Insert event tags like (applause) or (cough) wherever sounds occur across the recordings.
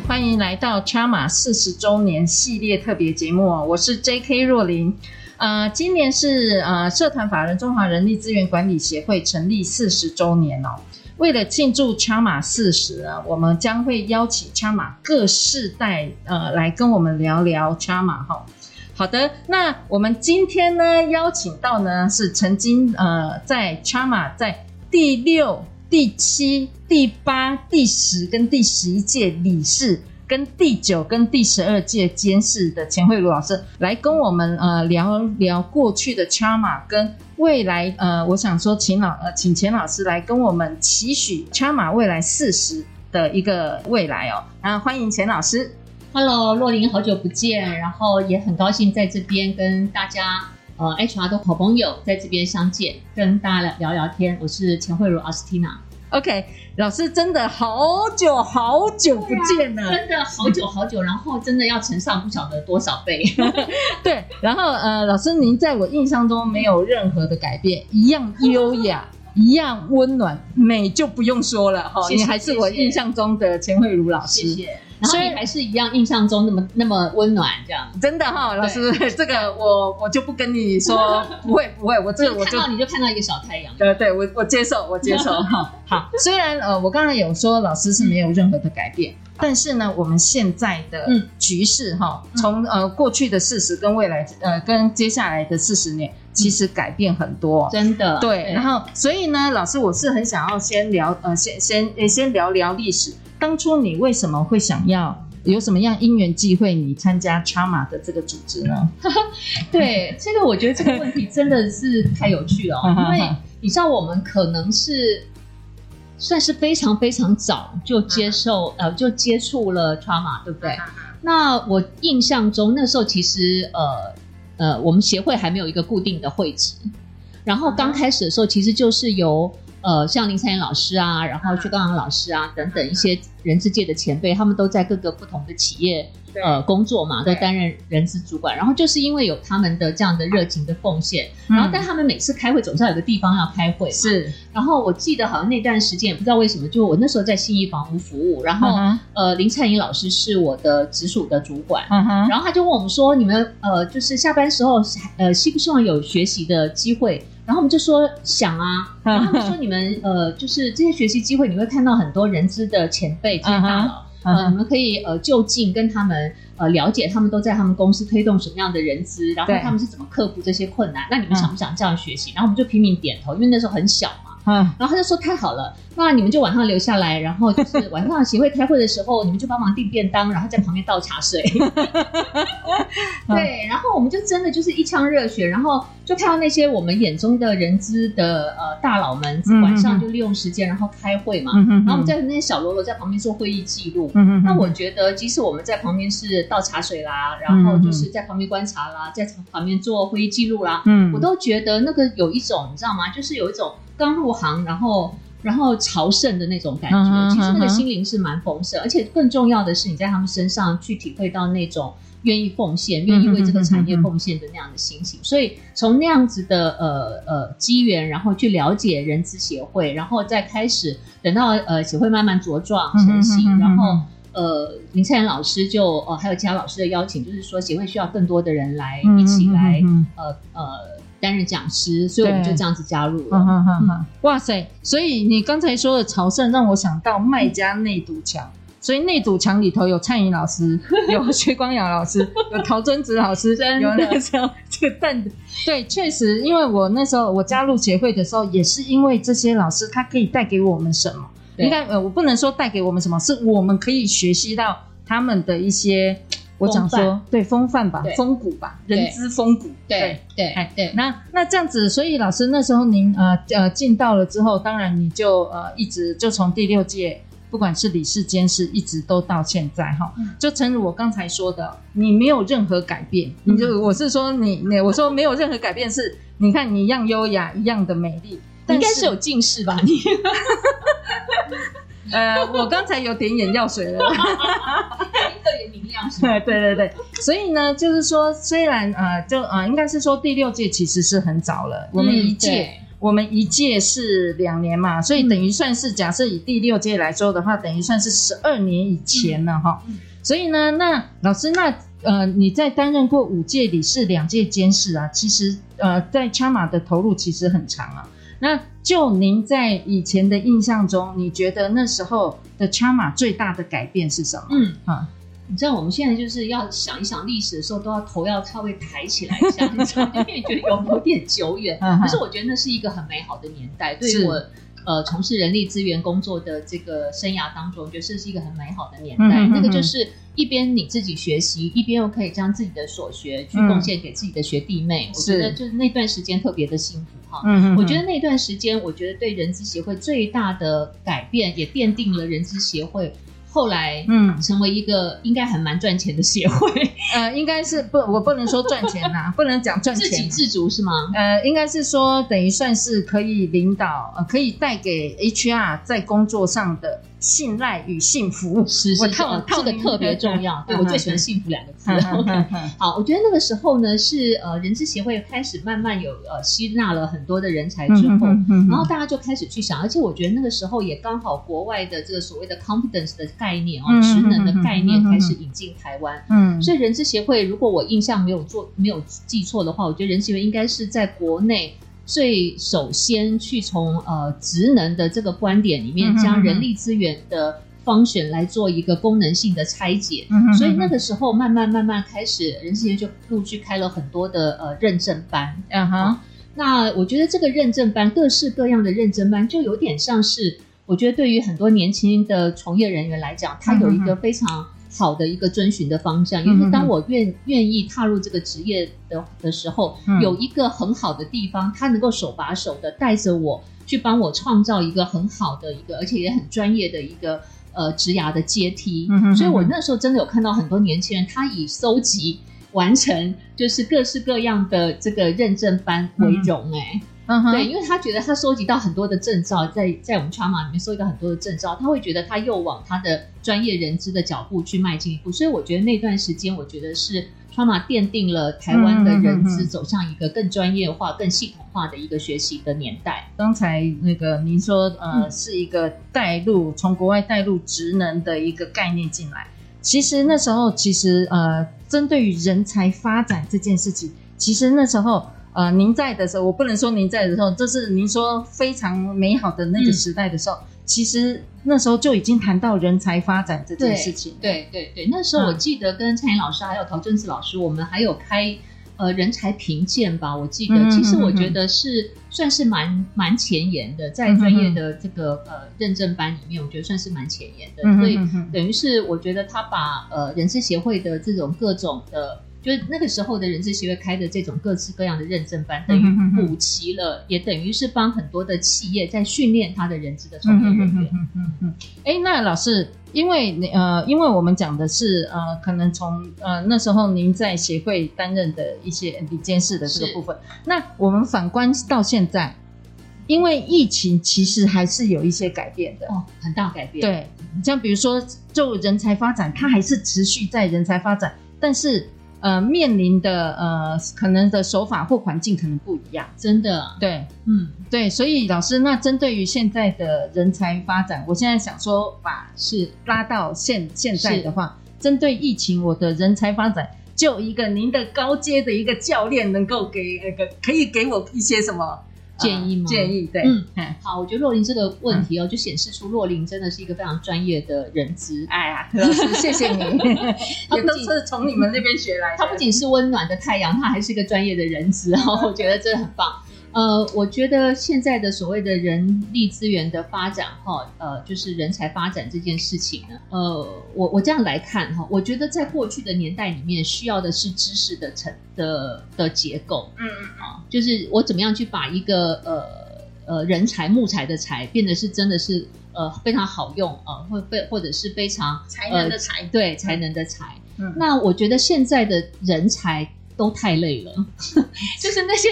欢迎来到 Chama 四十周年系列特别节目，我是 J.K. 若琳。呃，今年是呃社团法人中华人力资源管理协会成立四十周年哦。为了庆祝 Chama 四十啊，我们将会邀请 Chama 各世代呃来跟我们聊聊 Chama 哈。好的，那我们今天呢邀请到呢是曾经呃在 Chama 在第六。第七、第八、第十跟第十一届理事，跟第九跟第十二届监事的钱惠茹老师来跟我们呃聊聊过去的 Charma 跟未来呃，我想说请老呃请钱老师来跟我们期许 Charma 未来四十的一个未来哦，啊欢迎钱老师，Hello 若琳，好久不见，然后也很高兴在这边跟大家。呃，HR 的好朋友在这边相见，跟大家聊聊天。我是钱惠如阿斯蒂娜。OK，老师真的好久好久不见了，啊、真的好久好久，然后真的要乘上不晓得多少倍。(laughs) 对，然后呃，老师您在我印象中没有任何的改变，一样优雅，一样温暖，美就不用说了哈。你还是我印象中的钱慧茹老师。谢谢。然后你还是一样印象中那么那么温暖，这样。真的哈，老师，(laughs) 这个我我就不跟你说，(laughs) 不会不会，我这我就你就看到一个小太阳，对对，我我接受我接受 (laughs) 哈。好，虽然呃我刚才有说老师是没有任何的改变，但是呢，我们现在的局势哈，从呃过去的事实跟未来呃跟接下来的四十年，其实改变很多，真的。对。然后所以呢，老师我是很想要先聊呃先先先聊聊历史。当初你为什么会想要有什么样因缘际会，你参加 Chama 的这个组织呢？(laughs) 对，这个我觉得这个问题真的是太有趣了，(laughs) 因为你知道我们可能是算是非常非常早就接受 (laughs) 呃就接触了 Chama，对不对？那我印象中那时候其实呃呃我们协会还没有一个固定的会址，然后刚开始的时候其实就是由。呃，像林灿妍老师啊，然后薛高阳老师啊，等等一些人资界的前辈，他们都在各个不同的企业呃工作嘛，都担任人资主管。然后就是因为有他们的这样的热情的奉献，然后但他们每次开会总是要有个地方要开会，是。然后我记得好像那段时间也不知道为什么，就我那时候在信义房屋服务，然后呃林灿妍老师是我的直属的主管，然后他就问我们说，你们呃就是下班时候呃希不希望有学习的机会？然后我们就说想啊，(laughs) 然后他们说你们呃，就是这些学习机会，你会看到很多人资的前辈、这些大佬，呃，你们可以呃就近跟他们呃了解，他们都在他们公司推动什么样的人资，然后他们是怎么克服这些困难。那你们想不想这样学习？然后我们就拼命点头，因为那时候很小嘛。嗯，然后他就说太好了，那你们就晚上留下来，然后就是晚上协会开会的时候，你们就帮忙订便当，然后在旁边倒茶水。(laughs) (laughs) (laughs) 对，然后我们就真的就是一腔热血，然后就看到那些我们眼中的人资的呃大佬们晚上就利用时间然后开会嘛，嗯、然后我们在那些小喽啰在旁边做会议记录。嗯、那我觉得即使我们在旁边是倒茶水啦，然后就是在旁边观察啦，在旁边做会议记录啦，嗯，我都觉得那个有一种你知道吗？就是有一种。刚入行，然后然后朝圣的那种感觉，嗯、其实那个心灵是蛮丰盛，嗯、而且更重要的是你在他们身上去体会到那种愿意奉献、愿意为这个产业奉献的那样的心情。嗯、所以从那样子的呃呃机缘，然后去了解人资协会，然后再开始等到呃协会慢慢茁壮成型，嗯、然后呃林灿妍老师就呃还有其他老师的邀请，就是说协会需要更多的人来一起来、嗯、呃呃。担任讲师，所以我们就这样子加入了。嗯嗯、哇塞！所以你刚才说的朝圣，让我想到麦家那堵墙。所以那堵墙里头有灿颖老师，(laughs) 有薛光阳老师，有陶尊子老师，(laughs) 的有那个时候这个蛋的。对，确实，因为我那时候我加入协会的时候，也是因为这些老师，他可以带给我们什么？对应该呃，我不能说带给我们什么，是我们可以学习到他们的一些。我讲说，对风范吧，风骨吧，人之风骨，对对哎对。那那这样子，所以老师那时候您呃呃进到了之后，当然你就呃一直就从第六届。不管是理事监事，一直都到现在哈，嗯、就诚如我刚才说的，你没有任何改变，嗯、你就我是说你你我说没有任何改变是，你看你一样优雅，一样的美丽，应该是有近视吧你？(laughs) 呃，我刚才有点眼药水了，(laughs) 特别明亮是吧？(laughs) 对对对，所以呢，就是说，虽然呃，就呃，应该是说第六届其实是很早了，我们一届、嗯、我们一届是两年嘛，所以等于算是、嗯、假设以第六届来说的话，等于算是十二年以前了哈。嗯、所以呢，那老师，那呃，你在担任过五届理事、两届监事啊，其实呃，在 CHRMA 的投入其实很长啊。那就您在以前的印象中，你觉得那时候的 CHRMA 最大的改变是什么？嗯啊，你知道我们现在就是要想一想历史的时候，都要头要稍微抬起来一下，你知道，因为觉得有有点久远。(laughs) 可是我觉得那是一个很美好的年代，对于我。呃，从事人力资源工作的这个生涯当中，我觉得这是一个很美好的年代。嗯哼嗯哼，那个就是一边你自己学习，一边又可以将自己的所学去贡献给自己的学弟妹。嗯、我觉得就是那段时间特别的幸福哈。嗯哼嗯哼，我觉得那段时间，我觉得对人资协会最大的改变，也奠定了人资协会。后来，嗯，成为一个应该还蛮赚钱的协会，(laughs) 呃，应该是不，我不能说赚钱呐，(laughs) 不能讲赚钱，自给自足是吗？呃，应该是说等于算是可以领导，呃，可以带给 HR 在工作上的。信赖与幸福，是是，这个特别重要。(laughs) 对，我最喜欢“幸福”两个字。(laughs) (laughs) 好，我觉得那个时候呢，是呃，人资协会开始慢慢有呃吸纳了很多的人才之后，然后大家就开始去想，而且我觉得那个时候也刚好国外的这个所谓的 competence 的概念哦，职能的概念开始引进台湾。嗯，所以人资协会，如果我印象没有做没有记错的话，我觉得人资协会应该是在国内。最首先去从呃职能的这个观点里面，将人力资源的 function 来做一个功能性的拆解，嗯、哼哼所以那个时候慢慢慢慢开始，人资协会就陆续开了很多的呃认证班。嗯哼、啊，那我觉得这个认证班，各式各样的认证班，就有点像是，我觉得对于很多年轻的从业人员来讲，它有一个非常。好的一个遵循的方向，因为当我愿愿意踏入这个职业的的时候，嗯、有一个很好的地方，他能够手把手的带着我去帮我创造一个很好的一个，而且也很专业的一个呃职涯的阶梯。嗯、哼哼，所以我那时候真的有看到很多年轻人，他以搜集完成就是各式各样的这个认证班为荣哎。嗯嗯哼，对，因为他觉得他收集到很多的证照，在在我们 CHRMA 里面收集到很多的证照，他会觉得他又往他的专业人资的脚步去迈进一步，所以我觉得那段时间，我觉得是 CHRMA 奠定了台湾的人资走向一个更专业化、更系统化的一个学习的年代。刚才那个您说，呃，嗯、是一个带入从国外带入职能的一个概念进来，其实那时候其实呃，针对于人才发展这件事情，其实那时候。呃，您在的时候，我不能说您在的时候，就是您说非常美好的那个时代的时候，嗯、其实那时候就已经谈到人才发展这件事情。对对对，那时候我记得跟蔡颖老师还有陶正子老师，我们还有开呃人才评鉴吧，我记得，其实我觉得是算是蛮蛮前沿的，在专业的这个呃认证班里面，我觉得算是蛮前沿的，所以等于是我觉得他把呃人事协会的这种各种的。就是那个时候的人资协会开的这种各式各样的认证班，等于补齐了，也等于是帮很多的企业在训练他的人资的从业人员。嗯嗯嗯。哎，那老师，因为呃，因为我们讲的是呃，可能从呃那时候您在协会担任的一些理监事的这个部分，那我们反观到现在，因为疫情其实还是有一些改变的哦，很大改变。对，像比如说就人才发展，它还是持续在人才发展，但是。呃，面临的呃，可能的手法或环境可能不一样，真的，对，嗯，对，所以老师，那针对于现在的人才发展，我现在想说，把是拉到现现在的话，针对疫情，我的人才发展，就一个您的高阶的一个教练，能够给那个可以给我一些什么？建议吗？建议对，嗯，好，我觉得若琳这个问题哦，就显示出若琳真的是一个非常专业的人资。哎呀，老师，谢谢你，(laughs) 也都是从你们那边学来的。他不仅是温暖的太阳，他还是一个专业的人资哦，(laughs) 我觉得真的很棒。呃，我觉得现在的所谓的人力资源的发展，哈，呃，就是人才发展这件事情呢，呃，我我这样来看哈，我觉得在过去的年代里面，需要的是知识的成的的结构，嗯嗯啊，就是我怎么样去把一个呃呃人才木材的材变得是真的是。呃非常好用啊，或、呃、非或者是非常才能的才，对才能的才。嗯，那我觉得现在的人才都太累了，(laughs) 就是那些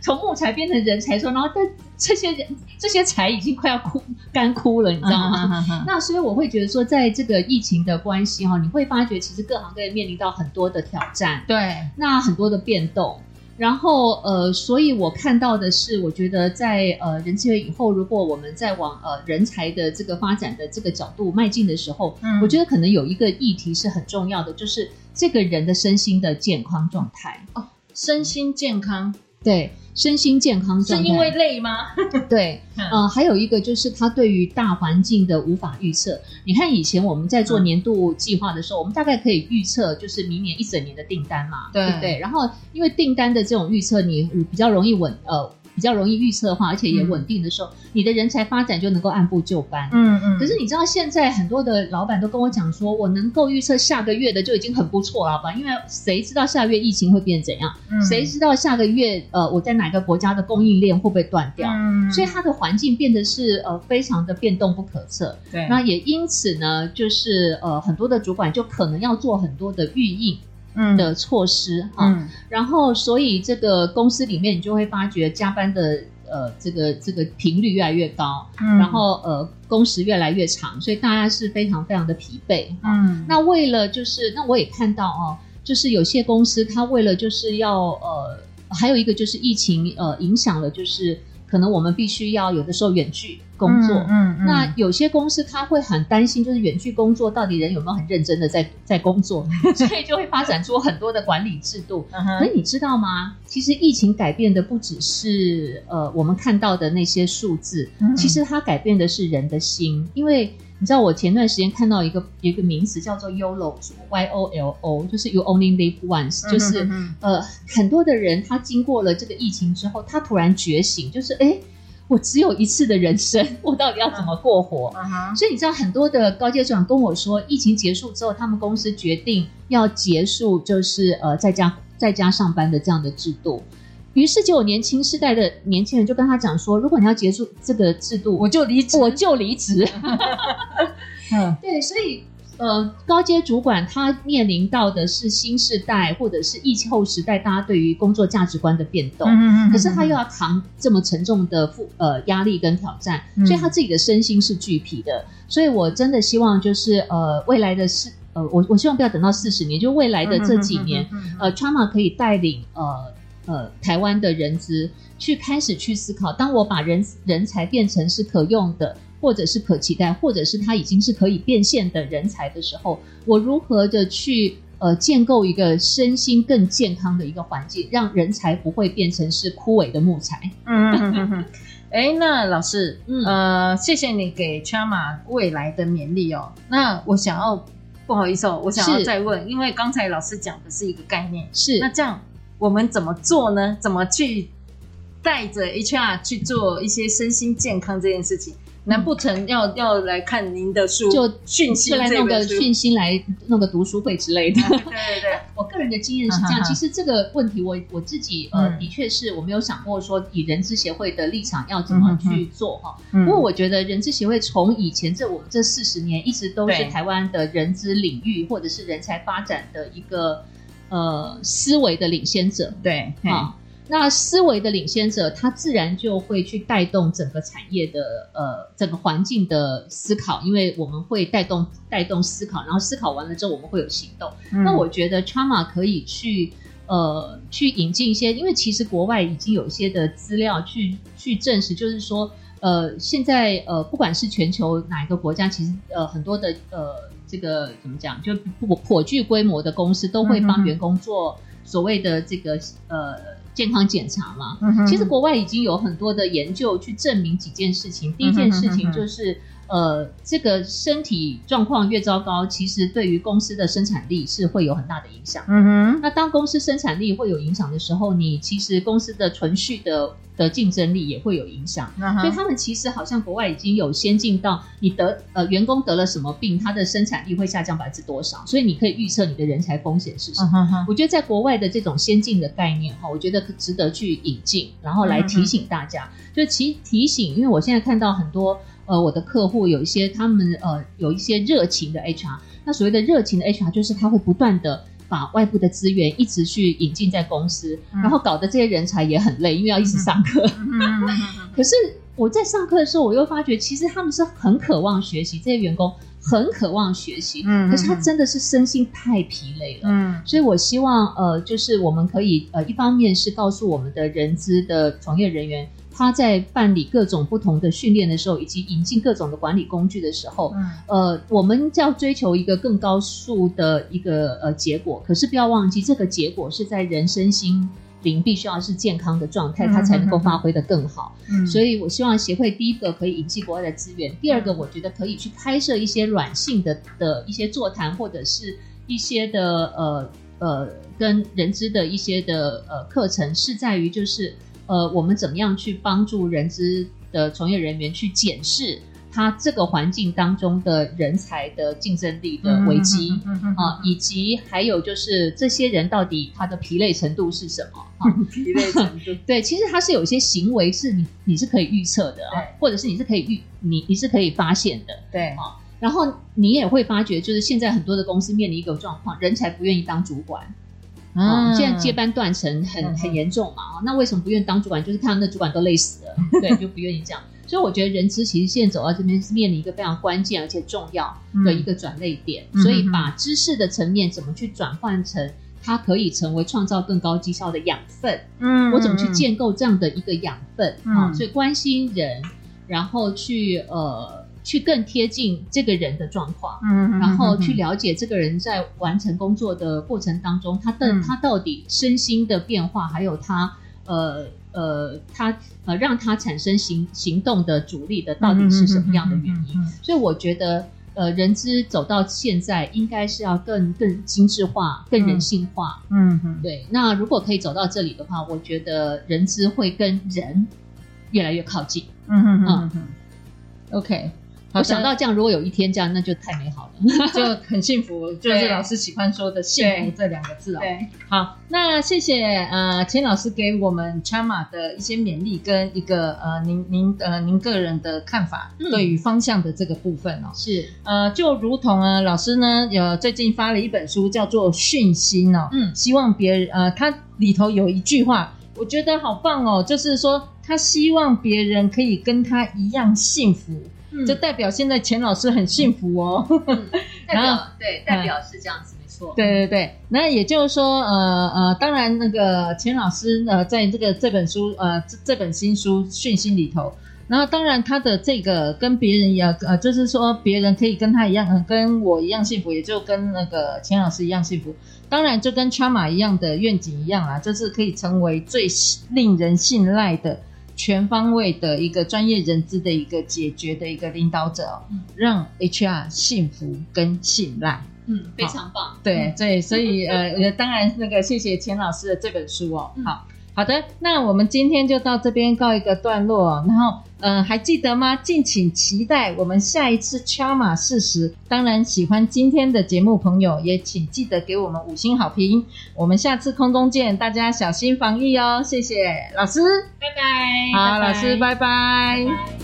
从木材变成人才说，然后但这些人这些柴已经快要枯干枯了，你知道吗？那所以我会觉得说，在这个疫情的关系哈，你会发觉其实各行各业面临到很多的挑战，对，那很多的变动。然后呃，所以我看到的是，我觉得在呃人智协会以后，如果我们在往呃人才的这个发展的这个角度迈进的时候，嗯，我觉得可能有一个议题是很重要的，就是这个人的身心的健康状态哦，身心健康，对。身心健康状态，是因为累吗？对，(laughs) 呃，还有一个就是他对于大环境的无法预测。你看以前我们在做年度计划的时候，嗯、我们大概可以预测就是明年一整年的订单嘛，对，对不对？然后因为订单的这种预测，你比较容易稳，呃。比较容易预测的话，而且也稳定的时候，嗯、你的人才发展就能够按部就班。嗯嗯。可是你知道，现在很多的老板都跟我讲说，我能够预测下个月的就已经很不错了吧？因为谁知道下个月疫情会变怎样？嗯。谁知道下个月呃我在哪个国家的供应链会不会断掉？嗯。所以它的环境变得是呃非常的变动不可测。对。那也因此呢，就是呃很多的主管就可能要做很多的预应。嗯。的措施哈，嗯、然后所以这个公司里面你就会发觉加班的呃这个这个频率越来越高，嗯，然后呃工时越来越长，所以大家是非常非常的疲惫，嗯，那为了就是那我也看到哦，就是有些公司它为了就是要呃还有一个就是疫情呃影响了就是。可能我们必须要有的时候远距工作，嗯，嗯嗯，那有些公司他会很担心，就是远距工作到底人有没有很认真的在在工作，(laughs) 所以就会发展出很多的管理制度。(laughs) 嗯哼，你知道吗？其实疫情改变的不只是呃我们看到的那些数字，嗯，其实它改变的是人的心，因为。你知道我前段时间看到一个一个名词叫做 YOLO，Y O L O，就是 You Only Live Once，就是、呃很多的人他经过了这个疫情之后，他突然觉醒，就是哎，我只有一次的人生，(laughs) 我到底要怎么过活？嗯、哼所以你知道很多的高阶主管跟我说，疫情结束之后，他们公司决定要结束，就是呃在家在家上班的这样的制度。于是就有年轻世代的年轻人就跟他讲说，如果你要结束这个制度，我就离职，我就离职。(laughs) 嗯，(laughs) 对，所以呃，高阶主管他面临到的是新时代或者是疫后时代大家对于工作价值观的变动，嗯嗯嗯，可是他又要扛这么沉重的负呃压力跟挑战，所以他自己的身心是俱疲的。所以我真的希望就是呃未来的是呃我我希望不要等到四十年，就未来的这几年，呃 t r a m a 可以带领呃。呃，台湾的人资去开始去思考，当我把人人才变成是可用的，或者是可期待，或者是他已经是可以变现的人才的时候，我如何的去呃建构一个身心更健康的一个环境，让人才不会变成是枯萎的木材。嗯嗯嗯嗯。(laughs) 哎，那老师，嗯、呃，谢谢你给 Chama 未来的勉励哦。那我想要不好意思哦，我想要再问，因为刚才老师讲的是一个概念，是那这样。我们怎么做呢？怎么去带着 HR 去做一些身心健康这件事情？难不成要要来看您的书，就讯息来弄个讯息来弄个读书会之类的？对 (laughs) 对对，(laughs) 我个人的经验是这样。其实这个问题我，我我自己呃，的确是我没有想过说以人资协会的立场要怎么去做哈。不过我觉得人资协会从以前这我们这四十年一直都是台湾的人资领域或者是人才发展的一个。呃，思维的领先者，对，好，那思维的领先者，他自然就会去带动整个产业的呃整个环境的思考，因为我们会带动带动思考，然后思考完了之后，我们会有行动。嗯、那我觉得 Chama 可以去呃去引进一些，因为其实国外已经有一些的资料去去证实，就是说呃现在呃不管是全球哪一个国家，其实呃很多的呃。这个怎么讲？就颇颇具规模的公司都会帮员工做所谓的这个呃健康检查嘛。嗯、其实国外已经有很多的研究去证明几件事情。第一件事情就是。呃，这个身体状况越糟糕，其实对于公司的生产力是会有很大的影响。嗯哼，那当公司生产力会有影响的时候，你其实公司的存续的的竞争力也会有影响。嗯，所以他们其实好像国外已经有先进到你得呃员工得了什么病，他的生产力会下降百分之多少，所以你可以预测你的人才风险是什么。我觉得在国外的这种先进的概念哈，我觉得值得去引进，然后来提醒大家，嗯，就其提醒，因为我现在看到很多。呃我的客户有一些他们呃有一些热情的 HR。那所谓的热情的 HR 就是他会不断的把外部的资源一直去引进在公司，嗯、然后搞得这些人才也很累，因为要一直上课。可是我在上课的时候，我又发觉其实他们是很渴望学习，这些员工。很渴望学习，嗯，可是他真的是身心太疲累了，嗯，所以我希望，呃，就是我们可以，呃，一方面是告诉我们的人资的从业人员，他在办理各种不同的训练的时候，以及引进各种的管理工具的时候，嗯，呃，我们要追求一个更高速的一个呃结果，可是不要忘记，这个结果是在人身心。灵必须要是健康的状态，它才能够发挥的更好。嗯，所以我希望协会第一个可以引进国外的资源，第二个我觉得可以去开设一些软性的的一些座谈，或者是一些的呃呃跟人资的一些的呃课程，是在于就是呃我们怎么样去帮助人资的从业人员去检视。他这个环境当中的人才的竞争力的危机啊，以及还有就是这些人到底他的疲累程度是什么？啊、(laughs) 疲累程度 (laughs) 对，其实他是有一些行为是你你是可以预测的啊，或者是你是可以预你你是可以发现的，对啊。然后你也会发觉，就是现在很多的公司面临一个状况，人才不愿意当主管啊，现在接班断层很很严重嘛啊，那为什么不愿意当主管？就是看到那主管都累死了，(laughs) 对，就不愿意这样。所以我觉得人资其实现在走到这边是面临一个非常关键而且重要的一个转捩点，嗯、所以把知识的层面怎么去转换成它可以成为创造更高绩效的养分，嗯，我怎么去建构这样的一个养分啊？所以关心人，然后去呃去更贴近这个人的状况，嗯，然后去了解这个人在完成工作的过程当中，他的、嗯、他到底身心的变化，还有他呃。呃，他呃，让他产生行行动的阻力的到底是什么样的原因？所以我觉得，呃，人资走到现在，应该是要更更精致化、更人性化。嗯嗯，嗯对。那如果可以走到这里的话，我觉得人资会跟人越来越靠近。嗯嗯嗯嗯。OK。我想到这样，如果有一天这样，那就太美好了，(laughs) 就很幸福。就是老师喜欢说的“幸福”这两个字哦。对，好，那谢谢呃，钱老师给我们 Chama 的一些勉励跟一个呃，您您呃您个人的看法，对于方向的这个部分哦。是呃，就如同啊，老师呢有最近发了一本书，叫做《讯息》哦。嗯，希望别人呃，他里头有一句话，我觉得好棒哦，就是说他希望别人可以跟他一样幸福。就代表现在钱老师很幸福哦，嗯、(laughs) 然后对，代表是这样子，嗯、没错。对对对，那也就是说，呃呃，当然那个钱老师呃，在这个这本书呃这这本新书《讯息》里头，然后当然他的这个跟别人一样，呃，就是说别人可以跟他一样，呃、跟我一样幸福，也就跟那个钱老师一样幸福。当然，就跟 Chama 一样的愿景一样啊，就是可以成为最令人信赖的。全方位的一个专业人资的一个解决的一个领导者，嗯、让 HR 幸福跟信赖，嗯，非常棒，对对，所以呃，当然那个谢谢钱老师的这本书哦，嗯、好。好的，那我们今天就到这边告一个段落。然后，嗯、呃，还记得吗？敬请期待我们下一次 Chama 四十。当然，喜欢今天的节目朋友也请记得给我们五星好评。我们下次空中见，大家小心防疫哦。谢谢老师，拜拜。好，拜拜老师。拜拜。